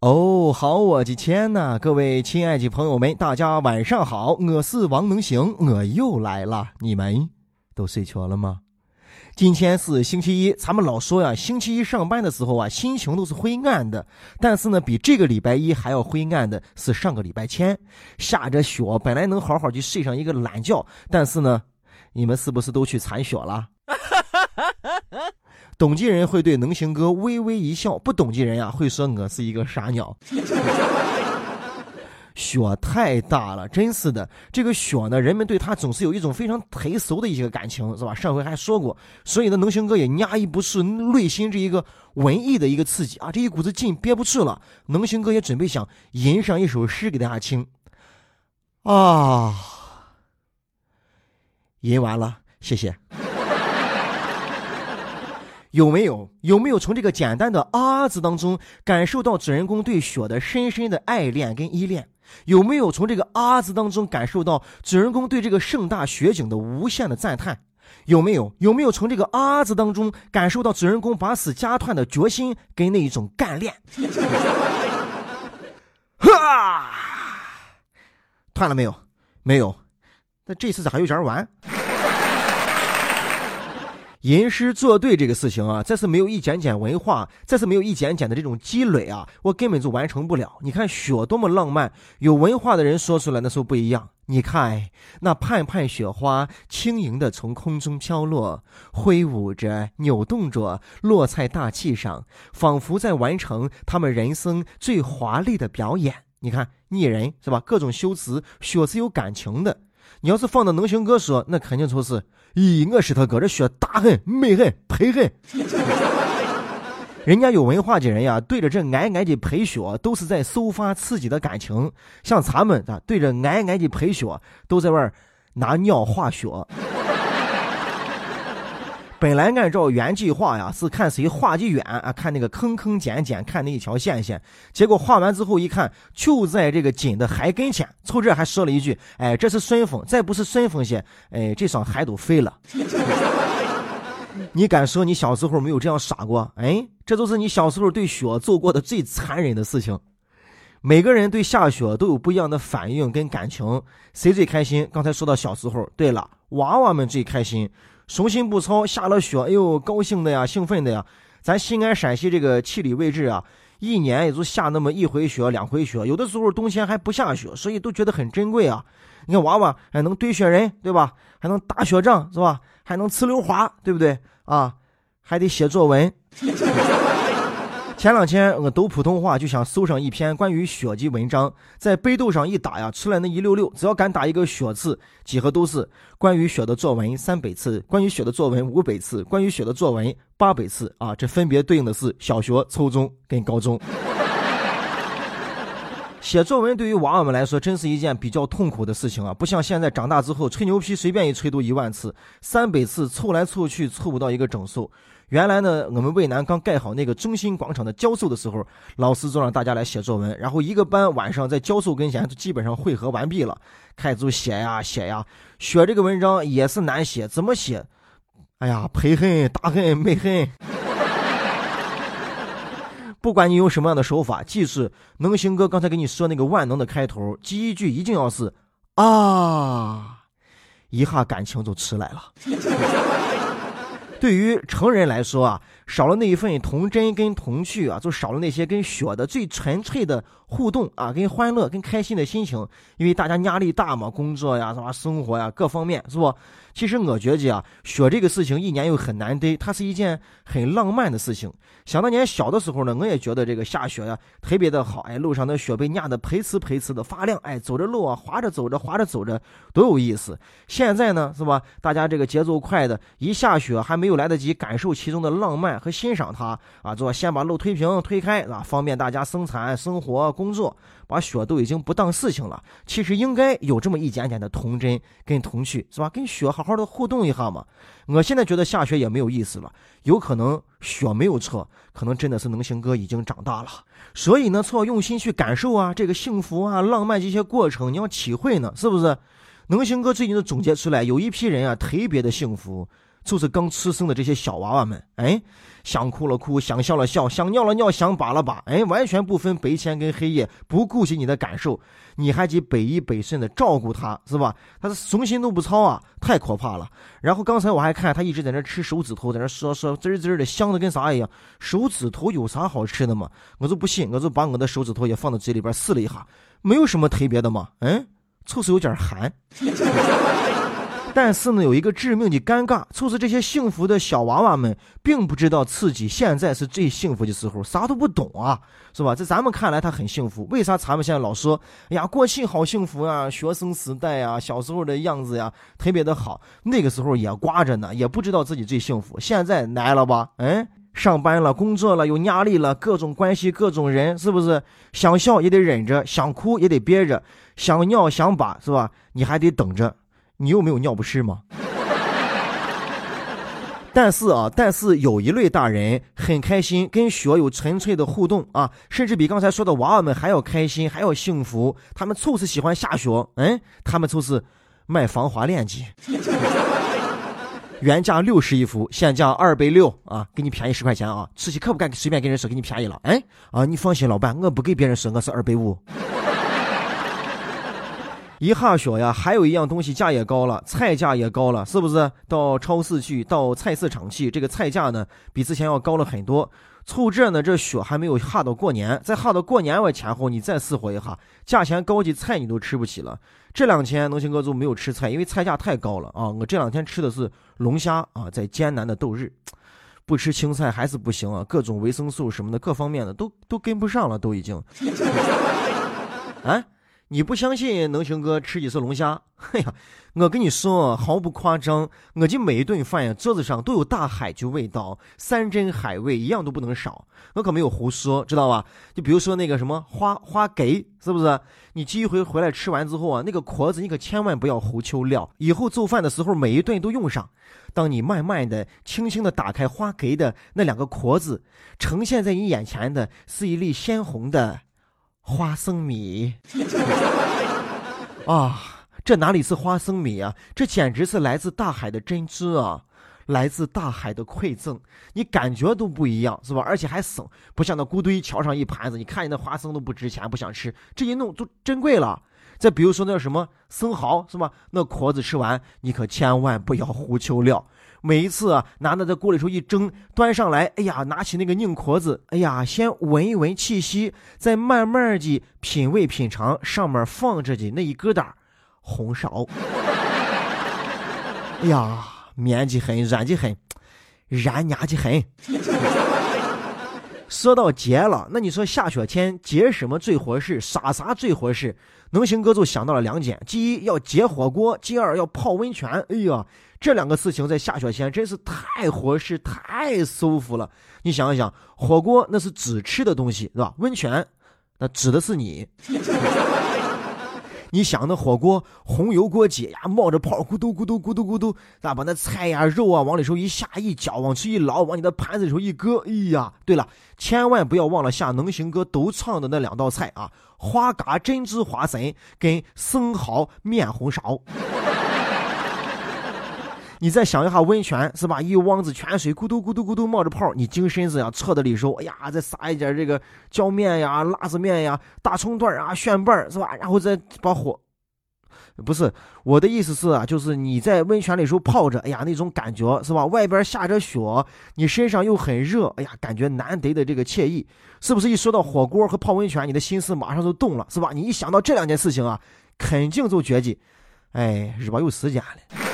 哦，好，我的天呐！各位亲爱的朋友们，大家晚上好，我是王能行，我又来了。你们都睡着了吗？今天是星期一，咱们老说呀，星期一上班的时候啊，心情都是灰暗的。但是呢，比这个礼拜一还要灰暗的是上个礼拜天，下着雪，本来能好好去睡上一个懒觉，但是呢，你们是不是都去铲雪了？懂的人会对能行哥微微一笑，不懂的人呀会说我是一个傻鸟。雪太大了，真是的。这个雪呢，人们对它总是有一种非常忒俗的一些感情，是吧？上回还说过，所以呢，能行哥也压抑不住内心这一个文艺的一个刺激啊，这一股子劲憋不住了。能行哥也准备想吟上一首诗给大家听。啊，吟完了，谢谢。有没有有没有从这个简单的“啊”字当中感受到主人公对雪的深深的爱恋跟依恋？有没有从这个“啊”字当中感受到主人公对这个盛大雪景的无限的赞叹？有没有有没有从这个“啊”字当中感受到主人公把死加团的决心跟那一种干练？哈，断了没有？没有。那这次咋还有点玩？吟诗作对这个事情啊，再是没有一点点文化，再是没有一点点的这种积累啊，我根本就完成不了。你看雪多么浪漫，有文化的人说出来那时候不一样。你看那盼盼雪花轻盈的从空中飘落，挥舞着，扭动着，落在大气上，仿佛在完成他们人生最华丽的表演。你看拟人是吧？各种修辞，雪是有感情的。你要是放到能行哥说，那肯定就是，咦，我是他哥，这雪大很，美很，赔很。人家有文化的人呀，对着这皑皑的白雪，都是在抒发自己的感情。像咱们啊，对着皑皑的白雪，都在外拿尿化雪。本来按照原计划呀，是看谁画的远啊，看那个坑坑尖尖，看那一条线线。结果画完之后一看，就在这个井的海跟前，凑这还说了一句：“哎，这是顺风，再不是顺风些，哎，这双海都废了。”你敢说你小时候没有这样傻过？哎，这都是你小时候对雪做过的最残忍的事情。每个人对下雪都有不一样的反应跟感情，谁最开心？刚才说到小时候，对了，娃娃们最开心。雄心不操，下了雪，哎呦，高兴的呀，兴奋的呀！咱西安、陕西这个地理位置啊，一年也就下那么一回雪、两回雪，有的时候冬天还不下雪，所以都觉得很珍贵啊。你看娃娃还能堆雪人，对吧？还能打雪仗，是吧？还能呲溜滑，对不对？啊，还得写作文。前两天我读普通话就想搜上一篇关于雪的文章，在百度上一打呀，出来那一溜溜，只要敢打一个“雪”字，几何都是关于雪的作文三百次，关于雪的作文五百次，关于雪的作文八百次啊！这分别对应的是小学、初中跟高中。写作文对于娃娃们来说，真是一件比较痛苦的事情啊！不像现在长大之后吹牛皮，随便一吹都一万次，三百次凑来凑去凑不到一个整数。原来呢，我们渭南刚盖好那个中心广场的教授的时候，老师就让大家来写作文，然后一个班晚上在教授跟前就基本上汇合完毕了，开始写呀写呀，写这个文章也是难写，怎么写？哎呀，赔恨大恨美恨。不管你用什么样的手法，记住能行哥刚才给你说那个万能的开头，第一句一定要是啊，一下感情就出来了。对于成人来说啊，少了那一份童真跟童趣啊，就少了那些跟雪的最纯粹的互动啊，跟欢乐、跟开心的心情。因为大家压力大嘛，工作呀、什么生活呀，各方面是不？其实我觉得啊，雪这个事情一年又很难得，它是一件很浪漫的事情。想当年小的时候呢，我也觉得这个下雪呀特别的好，哎，路上的雪被压得培呲培呲的发亮，哎，走着路啊，滑着走着，滑着走着，多有意思。现在呢，是吧？大家这个节奏快的，一下雪还没有来得及感受其中的浪漫和欣赏它啊，做先把路推平推开啊，方便大家生产生活工作。把雪都已经不当事情了，其实应该有这么一点点的童真跟童趣，是吧？跟雪好好的互动一下嘛。我现在觉得下雪也没有意思了，有可能雪没有错，可能真的是能行哥已经长大了。所以呢，错用心去感受啊，这个幸福啊、浪漫这些过程，你要体会呢，是不是？能行哥最近都总结出来，有一批人啊，特别的幸福。就是刚出生的这些小娃娃们，哎，想哭了哭，想笑了笑，想尿了尿，想把了把，哎，完全不分白天跟黑夜，不顾及你的感受，你还得百依百顺的照顾他，是吧？他是雄心都不操啊，太可怕了。然后刚才我还看他一直在那吃手指头，在那说说滋滋的，香的跟啥一样。手指头有啥好吃的吗？我就不信，我就把我的手指头也放到嘴里边试了一下，没有什么特别的嘛，嗯，就是有点寒。但是呢，有一个致命的尴尬，就是这些幸福的小娃娃们并不知道自己现在是最幸福的时候，啥都不懂啊，是吧？在咱们看来，他很幸福。为啥咱们现在老说，哎呀，过去好幸福啊，学生时代啊，小时候的样子呀，特别的好。那个时候也挂着呢，也不知道自己最幸福。现在来了吧？嗯，上班了，工作了，有压力了，各种关系，各种人，是不是？想笑也得忍着，想哭也得憋着，想尿想把，是吧？你还得等着。你又没有尿不湿吗？但是啊，但是有一类大人很开心，跟雪有纯粹的互动啊，甚至比刚才说的娃娃们还要开心，还要幸福。他们就是喜欢下雪，嗯，他们就是卖防滑链的，原价六十一副，现价二百六啊，给你便宜十块钱啊，吃起可不敢随便跟人说给你便宜了，哎，啊，你放心，老板，我不给别人说我是二百五。一下雪呀，还有一样东西价也高了，菜价也高了，是不是？到超市去，到菜市场去，这个菜价呢，比之前要高了很多。凑这呢，这雪还没有下到过年，再下到过年我前后，你再伺候一下，价钱高的菜你都吃不起了。这两天农行哥就没有吃菜，因为菜价太高了啊。我这两天吃的是龙虾啊，在艰难的度日，不吃青菜还是不行啊，各种维生素什么的，各方面的都都跟不上了，都已经。啊？你不相信能行哥吃几次龙虾？哎呀，我跟你说，毫不夸张，我的每一顿饭呀，桌子上都有大海就味道，山珍海味一样都不能少。我可没有胡说，知道吧？就比如说那个什么花花蛤，是不是？你第一回回来吃完之后啊，那个壳子你可千万不要胡秋料，以后做饭的时候每一顿都用上。当你慢慢的、轻轻的打开花蛤的那两个壳子，呈现在你眼前的是一粒鲜红的。花生米 啊，这哪里是花生米啊？这简直是来自大海的珍珠啊，来自大海的馈赠，你感觉都不一样，是吧？而且还省，不像那咕堆敲上一盘子，你看你那花生都不值钱，不想吃，这一弄都珍贵了。再比如说那什么生蚝，是吧？那壳子吃完，你可千万不要胡求料。每一次啊，拿那在锅里头一蒸，端上来，哎呀，拿起那个拧壳子，哎呀，先闻一闻气息，再慢慢的品味品尝上面放着的那一疙瘩红苕。哎呀，绵的很，软的很，燃牙的很。说到结了，那你说下雪天结什么最合适？啥啥最合适？能行哥就想到了两点：第一要结火锅，第二要泡温泉。哎呀，这两个事情在下雪天真是太合适、太舒服了。你想一想，火锅那是只吃的东西，是吧？温泉那指的是你。你想那火锅红油锅底呀，冒着泡，咕嘟咕嘟咕嘟咕嘟，咋把那菜呀、肉啊往里头一下一搅，往去一捞，往你的盘子里头一搁，哎呀，对了，千万不要忘了下能行哥都唱的那两道菜啊，花蛤珍珠花生跟生蚝面红苕。你再想一下温泉是吧？一汪子泉水咕嘟咕嘟咕嘟冒着泡，你精神子呀搓的里时候，哎呀，再撒一点这个椒面呀、辣子面呀、大葱段啊、蒜瓣是吧？然后再把火，不是我的意思是啊，就是你在温泉里时候泡着，哎呀，那种感觉是吧？外边下着雪，你身上又很热，哎呀，感觉难得的这个惬意，是不是？一说到火锅和泡温泉，你的心思马上就动了，是吧？你一想到这两件事情啊，肯定就觉得，哎，日吧有时间了。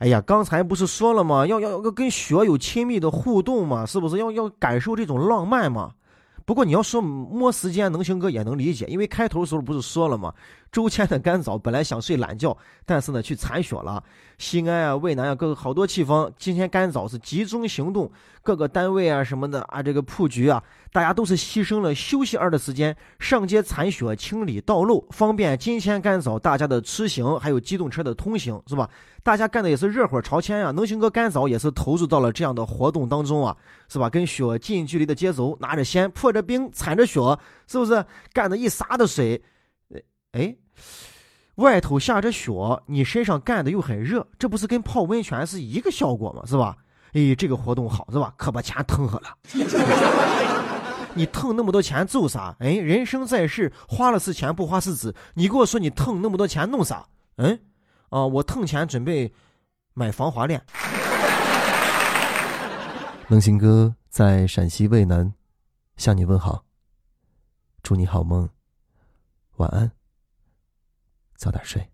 哎呀，刚才不是说了吗？要要要跟雪有亲密的互动嘛，是不是要要感受这种浪漫嘛？不过你要说摸时间，能行哥也能理解，因为开头的时候不是说了吗？周天的干早本来想睡懒觉，但是呢去铲雪了。西安啊、渭南啊，各个好多地方今天干早是集中行动，各个单位啊什么的啊，这个铺局啊，大家都是牺牲了休息二的时间上街铲雪、清理道路，方便今天干早大家的出行，还有机动车的通行，是吧？大家干的也是热火朝天啊。能行哥干早也是投入到了这样的活动当中啊，是吧？跟雪近距离的接走，拿着线、破着冰、铲着雪，是不是干的一撒的水？哎。外头下着雪，你身上干的又很热，这不是跟泡温泉是一个效果吗？是吧？哎，这个活动好是吧？可把钱腾喝了。你腾那么多钱做啥？哎，人生在世，花了是钱，不花是纸。你给我说你腾那么多钱弄啥？嗯，啊，我腾钱准备买防滑链。能行哥在陕西渭南向你问好，祝你好梦，晚安，早点睡。